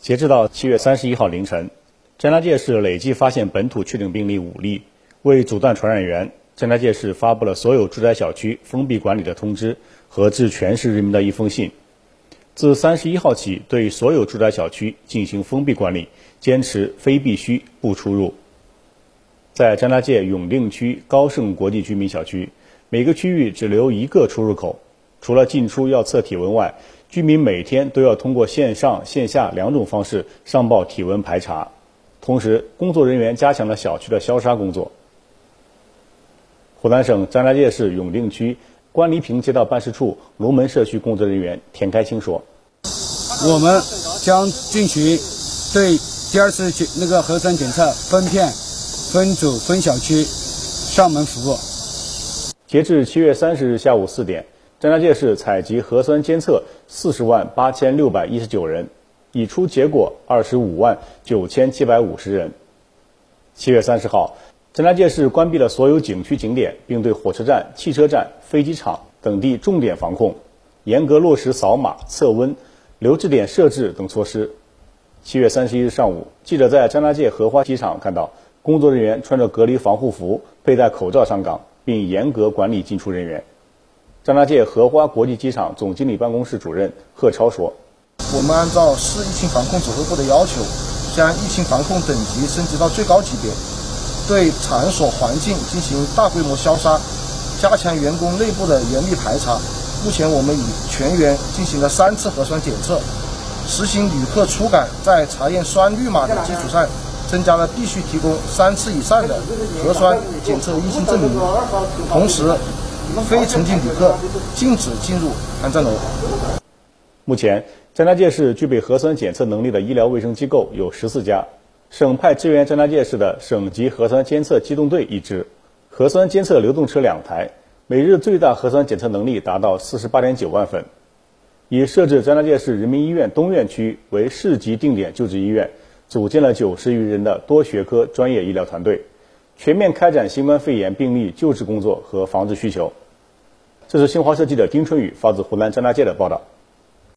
截止到七月三十一号凌晨，张家界市累计发现本土确诊病例五例。为阻断传染源，张家界市发布了所有住宅小区封闭管理的通知和致全市人民的一封信。自三十一号起，对所有住宅小区进行封闭管理，坚持非必须不出入。在张家界永定区高盛国际居民小区，每个区域只留一个出入口，除了进出要测体温外，居民每天都要通过线上线下两种方式上报体温排查。同时，工作人员加强了小区的消杀工作。湖南省张家界市永定区关黎坪街道办事处龙门社区工作人员田开清说：“我们将进行对第二次检那个核酸检测分片、分组、分小区上门服务。”截至七月三十日下午四点，张家界市采集核酸监测四十万八千六百一十九人，已出结果二十五万九千七百五十人。七月三十号。张家界市关闭了所有景区景点，并对火车站、汽车站、飞机场等地重点防控，严格落实扫码、测温、留置点设置等措施。七月三十一日上午，记者在张家界荷花机场看到工作人员穿着隔离防护服、佩戴口罩上岗，并严格管理进出人员。张家界荷花国际机场总经理办公室主任贺超说：“我们按照市疫情防控指挥部的要求，将疫情防控等级升级到最高级别。”对场所环境进行大规模消杀，加强员工内部的严密排查。目前我们已全员进行了三次核酸检测，实行旅客出港在查验双绿码的基础上，增加了必须提供三次以上的核酸检测阴性证明。同时，非曾经旅客禁止进入航站楼。目前，张家界市具备核酸检测能力的医疗卫生机构有十四家。省派支援张家界市的省级核酸监测机动队一支，核酸监测流动车两台，每日最大核酸检测能力达到四十八点九万份。已设置张家界市人民医院东院区为市级定点救治医院，组建了九十余人的多学科专业医疗团队，全面开展新冠肺炎病例救治工作和防治需求。这是新华社记者丁春雨发自湖南张家界的报道。